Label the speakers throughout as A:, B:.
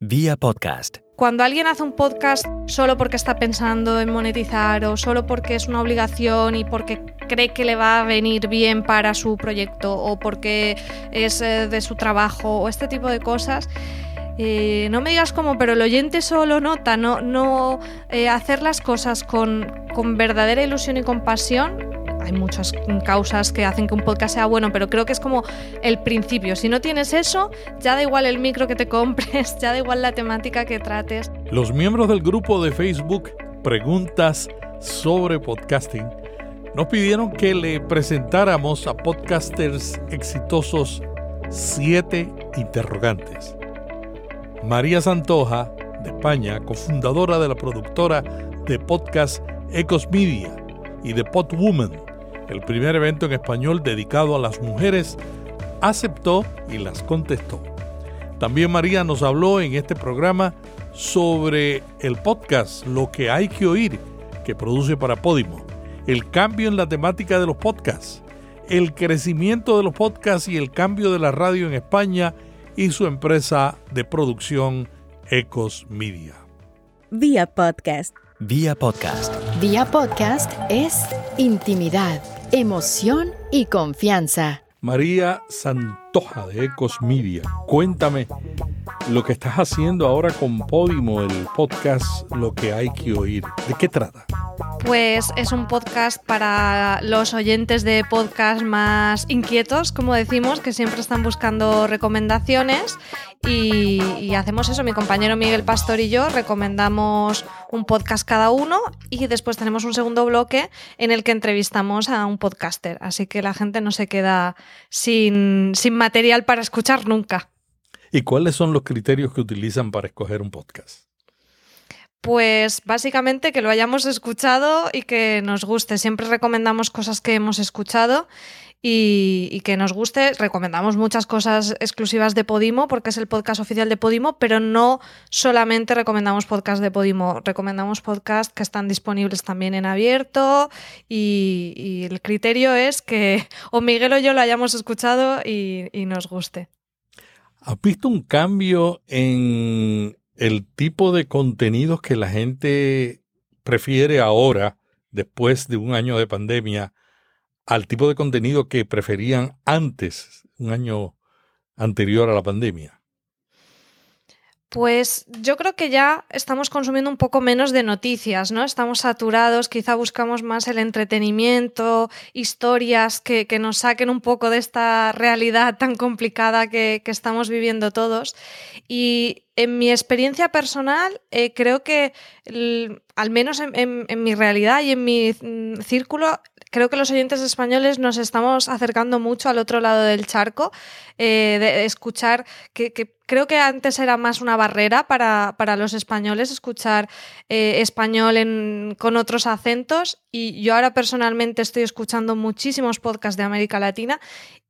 A: Vía podcast.
B: Cuando alguien hace un podcast solo porque está pensando en monetizar o solo porque es una obligación y porque cree que le va a venir bien para su proyecto o porque es eh, de su trabajo o este tipo de cosas, eh, no me digas cómo, pero el oyente solo nota, no, no eh, hacer las cosas con, con verdadera ilusión y compasión hay muchas causas que hacen que un podcast sea bueno, pero creo que es como el principio. Si no tienes eso, ya da igual el micro que te compres, ya da igual la temática que trates.
C: Los miembros del grupo de Facebook Preguntas sobre Podcasting nos pidieron que le presentáramos a podcasters exitosos siete interrogantes. María Santoja, de España, cofundadora de la productora de podcast Ecos Media y de Podwoman, el primer evento en español dedicado a las mujeres, aceptó y las contestó. También María nos habló en este programa sobre el podcast Lo que hay que oír que produce para Podimo, el cambio en la temática de los podcasts, el crecimiento de los podcasts y el cambio de la radio en España y su empresa de producción Ecos Media.
D: Vía podcast.
A: Vía podcast.
D: Vía podcast es intimidad emoción y confianza.
C: María Santoja de Ecos Media, cuéntame lo que estás haciendo ahora con Podimo, el podcast Lo que hay que oír. ¿De qué trata?
B: Pues es un podcast para los oyentes de podcast más inquietos, como decimos, que siempre están buscando recomendaciones y, hacemos eso. Mi compañero Miguel Pastor y yo recomendamos un podcast cada uno y después tenemos un segundo bloque en el que entrevistamos a un podcaster. Así que la gente no se queda sin, sin material para escuchar nunca.
C: ¿Y cuáles son los criterios que utilizan para escoger un podcast?
B: Pues básicamente que lo hayamos escuchado y que nos guste. Siempre recomendamos cosas que hemos escuchado y, que nos guste. Recomendamos muchas cosas exclusivas de Podimo porque es el podcast oficial de Podimo, pero no solamente recomendamos podcast de Podimo, recomendamos podcasts que están disponibles también en abierto y, el criterio es que o Miguel o yo lo hayamos escuchado y, y nos guste.
C: ¿Has visto un cambio en el tipo de contenidos que la gente prefiere ahora, después de un año de pandemia, al tipo de contenido que preferían antes, un año anterior a la pandemia?
B: Pues yo creo que ya estamos consumiendo un poco menos de noticias, ¿no? Estamos saturados, quizá buscamos más el entretenimiento, historias que, nos saquen un poco de esta realidad tan complicada que, estamos viviendo todos. Y en mi experiencia personal, eh, creo que, al menos en, mi realidad y en mi mm, círculo, creo que los oyentes españoles nos estamos acercando mucho al otro lado del charco, eh, de escuchar que, creo que antes era más una barrera para, los españoles escuchar eh, español con otros acentos y yo ahora personalmente estoy escuchando muchísimos podcasts de América Latina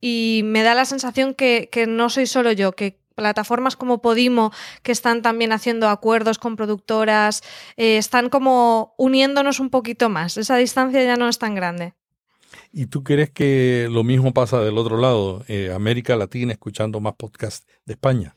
B: y me da la sensación que, que no soy solo yo, que plataformas como Podimo, que están también haciendo acuerdos con productoras, eh, están como uniéndonos un poquito más. Esa distancia ya no es tan grande.
C: ¿Y tú crees que lo mismo pasa del otro lado, eh, América Latina escuchando más podcasts de España?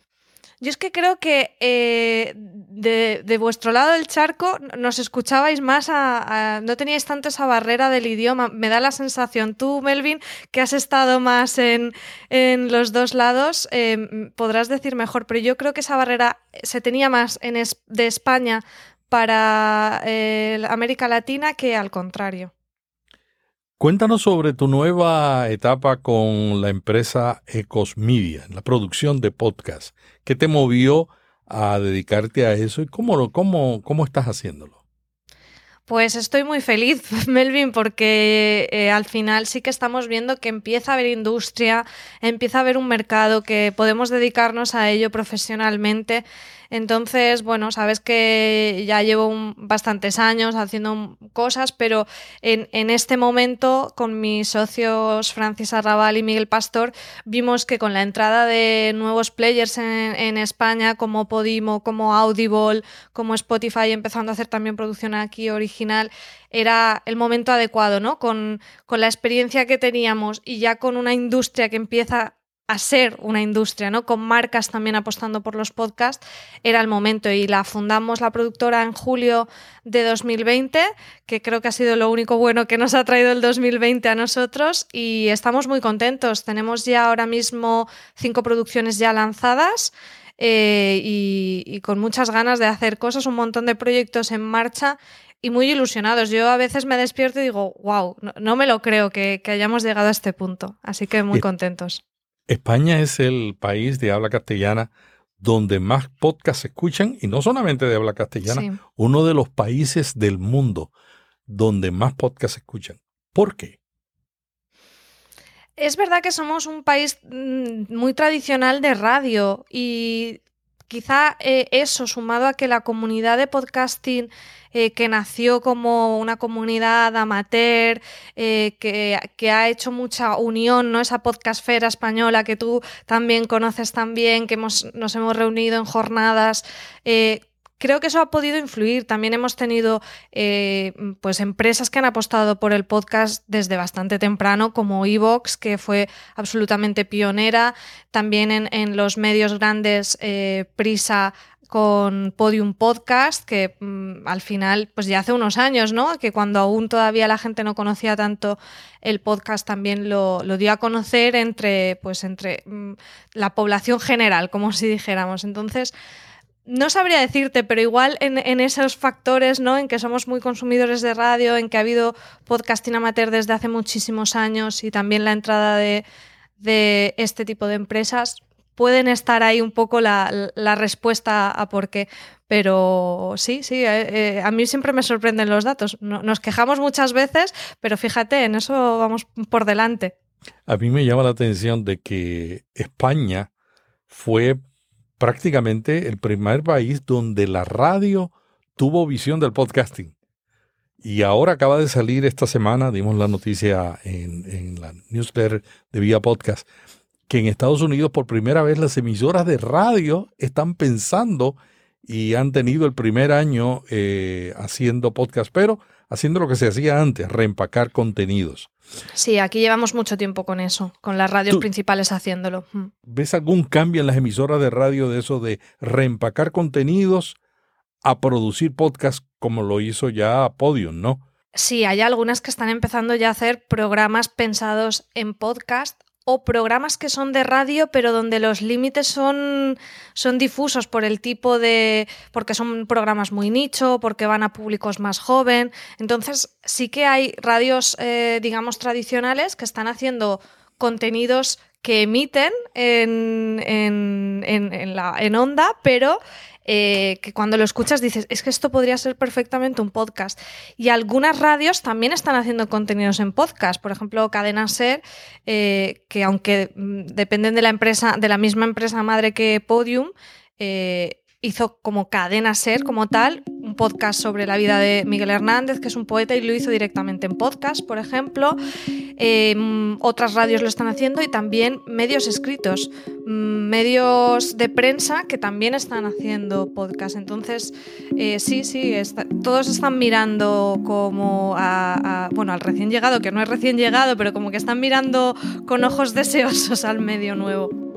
B: Yo es que creo que eh, de, vuestro lado del charco nos escuchabais más, a, no teníais tanto esa barrera del idioma. Me da la sensación, tú, Melvin, que has estado más en, los dos lados, eh, podrás decir mejor, pero yo creo que esa barrera se tenía más en de España para eh, América Latina que al contrario.
C: Cuéntanos sobre tu nueva etapa con la empresa Ecosmedia, la producción de podcast. ¿Qué te movió a dedicarte a eso y cómo, cómo, cómo estás haciéndolo?
B: Pues estoy muy feliz, Melvin, porque eh, al final sí que estamos viendo que empieza a haber industria, empieza a haber un mercado que podemos dedicarnos a ello profesionalmente entonces, bueno, sabes que ya llevo bastantes años haciendo cosas, pero en, este momento con mis socios Francis Arrabal y Miguel Pastor vimos que con la entrada de nuevos players en, España como Podimo, como Audible, como Spotify, empezando a hacer también producción aquí original, era el momento adecuado, ¿no? Con, con la experiencia que teníamos y ya con una industria que empieza a ser una industria, ¿no? Con marcas también apostando por los podcasts, era el momento. Y la fundamos la productora en julio de 2020, que creo que ha sido lo único bueno que nos ha traído el 2020 a nosotros. Y estamos muy contentos. Tenemos ya ahora mismo cinco producciones ya lanzadas. Eh, y, con muchas ganas de hacer cosas, un montón de proyectos en marcha y muy ilusionados. Yo a veces me despierto y digo, wow, no, me lo creo que, que, hayamos llegado a este punto. Así que muy contentos.
C: España es el país de habla castellana donde más podcasts se escuchan, y no solamente de habla castellana, uno de los países del mundo donde más podcasts se escuchan. ¿Por qué?
B: Es verdad que somos un país mm, muy tradicional de radio y quizá eh, eso, sumado a que la comunidad de podcasting eh, que nació como una comunidad amateur, eh, que, ha hecho mucha unión, ¿no? Esa podcastfera española que tú también conoces también, que hemos, nos hemos reunido en jornadas. Eh, creo que eso ha podido influir. También hemos tenido pues empresas que han apostado por el podcast desde bastante temprano, como Evox, que fue absolutamente pionera. También en, los medios grandes, Prisa con Podium Podcast, que mm, al final, pues ya hace unos años, ¿no? Que cuando aún todavía la gente no conocía tanto el podcast, también lo, dio a conocer entre, pues, entre mm, la población general, como si dijéramos. Entonces, no sabría decirte, pero igual en, en, esos factores, ¿no? En que somos muy consumidores de radio, en que ha habido podcasting amateur desde hace muchísimos años y también la entrada de, de este tipo de empresas, pueden estar ahí un poco la, respuesta a por qué. Pero sí, sí, eh, eh, a mí siempre me sorprenden los datos. nos quejamos muchas veces, pero fíjate, en eso vamos por delante.
C: A mí me llama la atención de que España fue prácticamente el primer país donde la radio tuvo visión del podcasting. Y ahora acaba de salir esta semana, dimos la noticia en, en la newsletter de Vía Podcast, que en Estados Unidos por primera vez las emisoras de radio están pensando y han tenido el primer año eh, haciendo podcast, pero haciendo lo que se hacía antes, reempacar contenidos.
B: Sí, aquí llevamos mucho tiempo con eso, con las radios principales haciéndolo. Mm.
C: ¿Ves algún cambio en las emisoras de radio de eso de reempacar contenidos a producir podcast como lo hizo ya Podium, no?
B: Sí, hay algunas que están empezando ya a hacer programas pensados en podcast o programas que son de radio, pero donde los límites son, son difusos por el tipo de. porque son programas muy nicho, porque van a públicos más joven. Entonces, sí que hay radios, eh, digamos, tradicionales que están haciendo contenidos que emiten en, en, en, en onda, pero eh, que cuando lo escuchas dices, es que esto podría ser perfectamente un podcast. Y algunas radios también están haciendo contenidos en podcast. Por ejemplo, Cadena Ser, eh, que aunque mm, dependen de la empresa, de la misma empresa madre que Podium, eh, hizo como cadena ser, como tal, un podcast sobre la vida de Miguel Hernández, que es un poeta, y lo hizo directamente en podcast, por ejemplo. Em, otras radios lo están haciendo y también medios escritos, mm, medios de prensa que también están haciendo podcast. Entonces, eh, sí, sí, todos están mirando como a, bueno, al recién llegado, que no es recién llegado, pero como que están mirando con ojos deseosos al medio nuevo.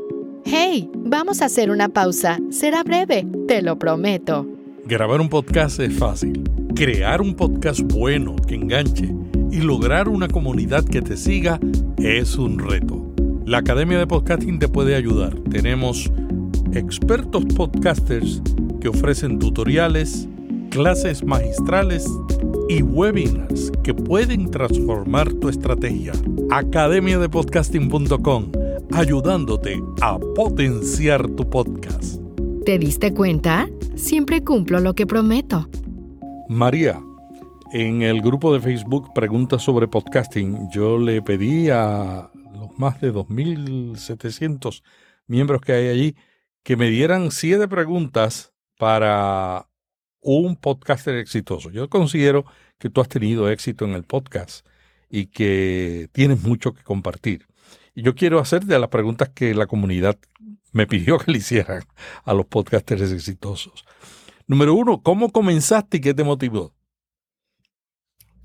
D: Hey, vamos a hacer una pausa. Será breve, te lo prometo.
C: Grabar un podcast es fácil. Crear un podcast bueno que enganche y lograr una comunidad que te siga es un reto. La Academia de Podcasting te puede ayudar. Tenemos expertos podcasters que ofrecen tutoriales, clases magistrales y webinars que pueden transformar tu estrategia. academiadepodcasting.com ayudándote a potenciar tu podcast.
D: ¿Te diste cuenta? Siempre cumplo lo que prometo.
C: María, en el grupo de Facebook Preguntas sobre Podcasting, yo le pedí a los más de 2.700 miembros que hay allí que me dieran siete preguntas para un podcaster exitoso. Yo considero que tú has tenido éxito en el podcast y que tienes mucho que compartir. Yo quiero hacerte las preguntas que la comunidad me pidió que le hicieran a los podcasters exitosos. Número uno, ¿cómo comenzaste y qué te motivó?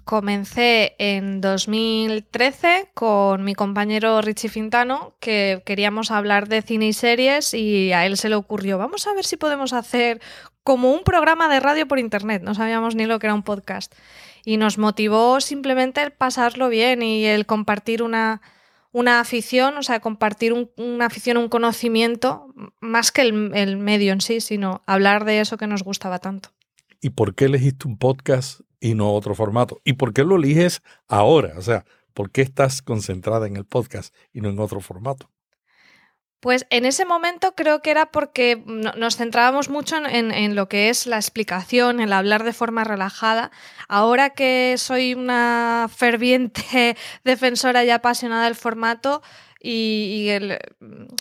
B: Comencé en 2013 con mi compañero Richie Fintano, que queríamos hablar de cine y series y a él se le ocurrió, vamos a ver si podemos hacer como un programa de radio por internet, no sabíamos ni lo que era un podcast. Y nos motivó simplemente el pasarlo bien y el compartir una, una afición, o sea, compartir una afición, un conocimiento, más que el, el medio en sí, sino hablar de eso que nos gustaba tanto.
C: ¿Y por qué elegiste un podcast y no otro formato? ¿Y por qué lo eliges ahora? O sea, ¿por qué estás concentrada en el podcast y no en otro formato?
B: Pues en ese momento creo que era porque nos centrábamos mucho en, lo que es la explicación, en hablar de forma relajada. Ahora que soy una ferviente defensora y apasionada del formato, y,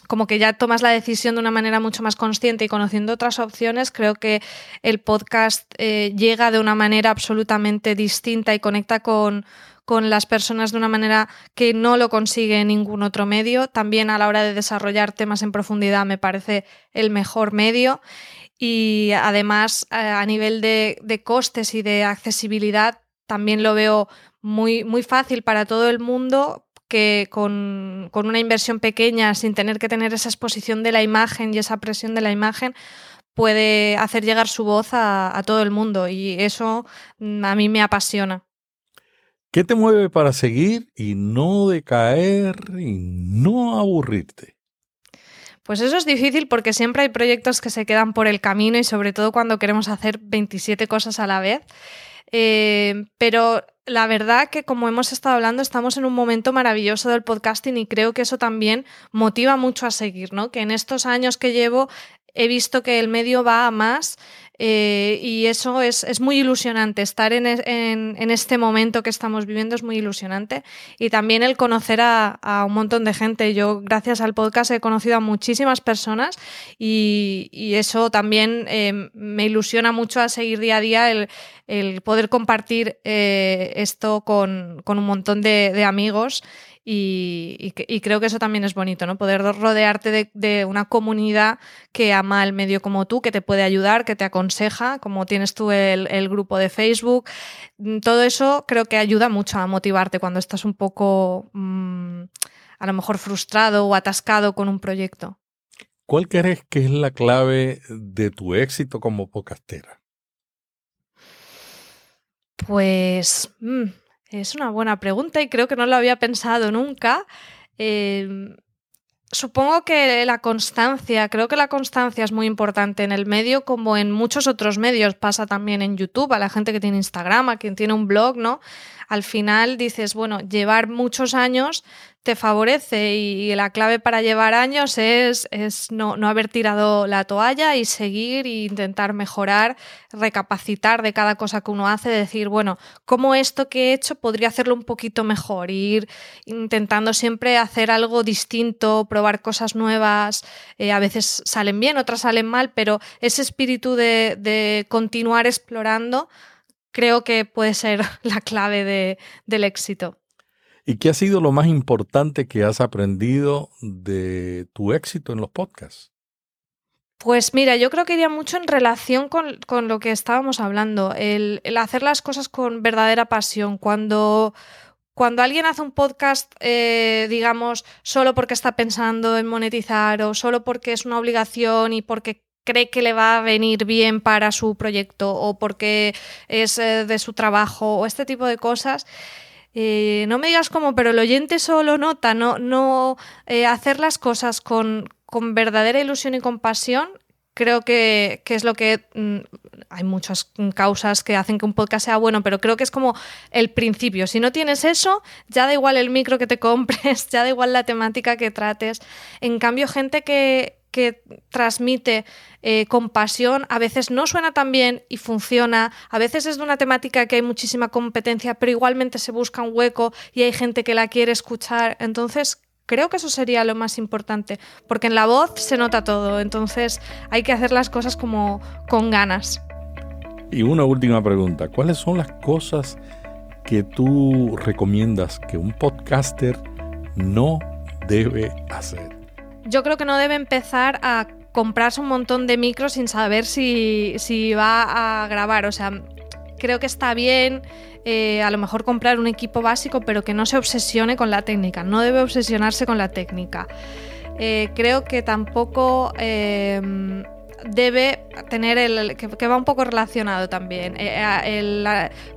B: como que ya tomas la decisión de una manera mucho más consciente y conociendo otras opciones, creo que el podcast eh, llega de una manera absolutamente distinta y conecta con, con las personas de una manera que no lo consigue ningún otro medio. También a la hora de desarrollar temas en profundidad me parece el mejor medio. Y además eh, a nivel de, costes y de accesibilidad también lo veo muy, muy fácil para todo el mundo que con, una inversión pequeña, sin tener que tener esa exposición de la imagen y esa presión de la imagen, puede hacer llegar su voz a, todo el mundo y eso mm, a mí me apasiona.
C: ¿Qué te mueve para seguir y no decaer y no aburrirte?
B: Pues eso es difícil porque siempre hay proyectos que se quedan por el camino y sobre todo cuando queremos hacer 27 cosas a la vez. Eh, pero la verdad que como hemos estado hablando, estamos en un momento maravilloso del podcasting y creo que eso también motiva mucho a seguir, ¿no? Que en estos años que llevo he visto que el medio va a más eh, y eso es, muy ilusionante. Estar en, este momento que estamos viviendo es muy ilusionante. Y también el conocer a, un montón de gente. Yo, gracias al podcast, he conocido a muchísimas personas y, eso también eh, me ilusiona mucho a seguir día a día el, poder compartir eh, esto con, un montón de amigos y, creo que eso también es bonito, ¿no? Poder rodearte de, una comunidad que ama el medio como tú, que te puede ayudar, que te aconseja, como tienes tú el, grupo de Facebook. Mm, todo eso creo que ayuda mucho a motivarte cuando estás un poco mm, a lo mejor frustrado o atascado con un proyecto.
C: ¿Cuál crees que es la clave de tu éxito como podcastera?
B: Pues... Mm, es una buena pregunta y creo que no lo había pensado nunca. Em, supongo que la constancia, creo que la constancia es muy importante en el medio como en muchos otros medios, pasa también en YouTube, a la gente que tiene Instagram, a quien tiene un blog, ¿no? Al final dices, bueno, llevar muchos años te favorece y la clave para llevar años es, es no, no, haber tirado la toalla y seguir e intentar mejorar, recapacitar de cada cosa que uno hace, decir, bueno, ¿cómo esto que he hecho podría hacerlo un poquito mejor? ir intentando siempre hacer algo distinto, probar cosas nuevas, eh, a veces salen bien, otras salen mal, pero ese espíritu de, de continuar explorando creo que puede ser la clave de, del éxito.
C: ¿Y qué ha sido lo más importante que has aprendido de tu éxito en los podcasts?
B: Pues mira, yo creo que iría mucho en relación con, lo que estábamos hablando, el, hacer las cosas con verdadera pasión. Cuando, cuando alguien hace un podcast, eh, digamos, solo porque está pensando en monetizar o solo porque es una obligación y porque cree que le va a venir bien para su proyecto o porque es eh, de su trabajo o este tipo de cosas, eh, no me digas cómo, pero el oyente solo nota, no, eh, hacer las cosas con, verdadera ilusión y compasión. Creo que, es lo que. Mm, hay muchas causas que hacen que un podcast sea bueno, pero creo que es como el principio. Si no tienes eso, ya da igual el micro que te compres, ya da igual la temática que trates. En cambio, gente que, que transmite eh, compasión, a veces no suena tan bien y funciona, a veces es de una temática que hay muchísima competencia, pero igualmente se busca un hueco y hay gente que la quiere escuchar. Entonces, creo que eso sería lo más importante, porque en la voz se nota todo, entonces hay que hacer las cosas como con ganas.
C: Y una última pregunta, ¿cuáles son las cosas que tú recomiendas que un podcaster no debe hacer?
B: Yo creo que no debe empezar a comprarse un montón de micros sin saber si, va a grabar. O sea, creo que está bien eh, a lo mejor comprar un equipo básico, pero que no se obsesione con la técnica, no debe obsesionarse con la técnica. Eh, creo que tampoco em, debe tener el que, va un poco relacionado también eh, el,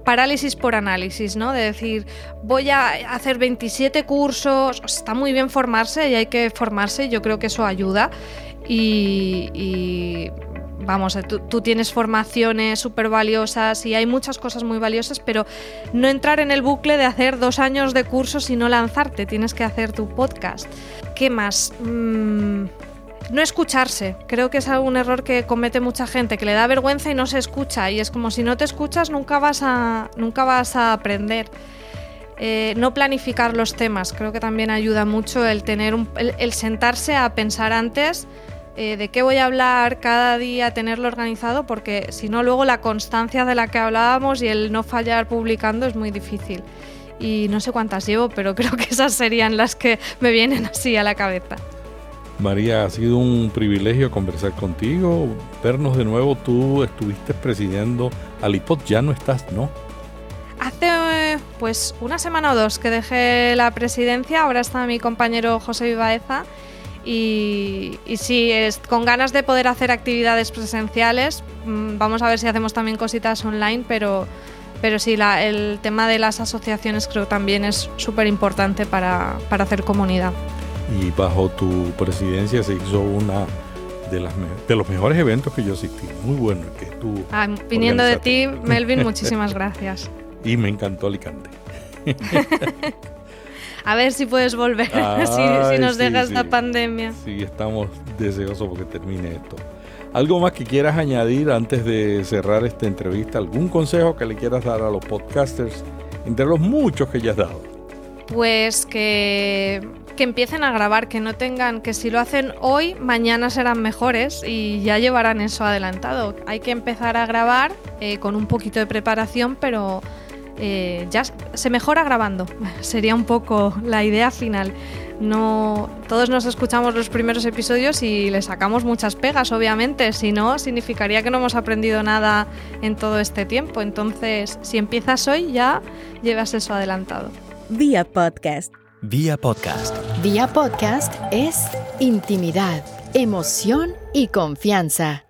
B: parálisis por análisis no de decir voy a hacer 27 cursos está muy bien formarse y hay que formarse yo creo que eso ayuda y vamos, eh, tú, tienes formaciones súper valiosas y hay muchas cosas muy valiosas, pero no entrar en el bucle de hacer dos años de cursos y no lanzarte, tienes que hacer tu podcast. ¿Qué más? Mm, no escucharse. Creo que es algún error que comete mucha gente, que le da vergüenza y no se escucha. Y es como si no te escuchas, nunca vas a, nunca vas a aprender. Eh, no planificar los temas. Creo que también ayuda mucho el tener el sentarse a pensar antes eh, de qué voy a hablar cada día, tenerlo organizado, porque si no, luego la constancia de la que hablábamos y el no fallar publicando es muy difícil. Y no sé cuántas llevo, pero creo que esas serían las que me vienen así a la cabeza.
C: María, ha sido un privilegio conversar contigo, vernos de nuevo. Tú estuviste presidiendo Alipod, ya no estás, ¿no?
B: Hace pues una semana o dos que dejé la presidencia, ahora está mi compañero José Vivaeza y, sí, es, con ganas de poder hacer actividades presenciales. Mm, vamos a ver si hacemos también cositas online, pero, pero sí, el tema de las asociaciones creo también es súper importante para, hacer comunidad.
C: Y bajo tu presidencia se hizo una de, las, de los mejores eventos que yo asistí. Muy bueno que tú.
B: Ah, viniendo de ti, Melvin, muchísimas gracias.
C: y me encantó Alicante.
B: A ver si puedes volver, si, nos deja esta pandemia.
C: Sí, estamos deseosos porque termine esto. ¿Algo más que quieras añadir antes de cerrar esta entrevista? ¿Algún consejo que le quieras dar a los podcasters entre los muchos que ya has dado?
B: Pues que, que empiecen a grabar, que no tengan, que si lo hacen hoy, mañana serán mejores y ya llevarán eso adelantado. Hay que empezar a grabar eh, con un poquito de preparación, pero eh, ya se mejora grabando. Sería un poco la idea final. No, todos nos escuchamos los primeros episodios y le sacamos muchas pegas, obviamente. Si no, significaría que no hemos aprendido nada en todo este tiempo. Entonces, si empiezas hoy, ya llevas eso adelantado.
D: Vía podcast.
A: Vía podcast.
D: Vía podcast es intimidad, emoción y confianza.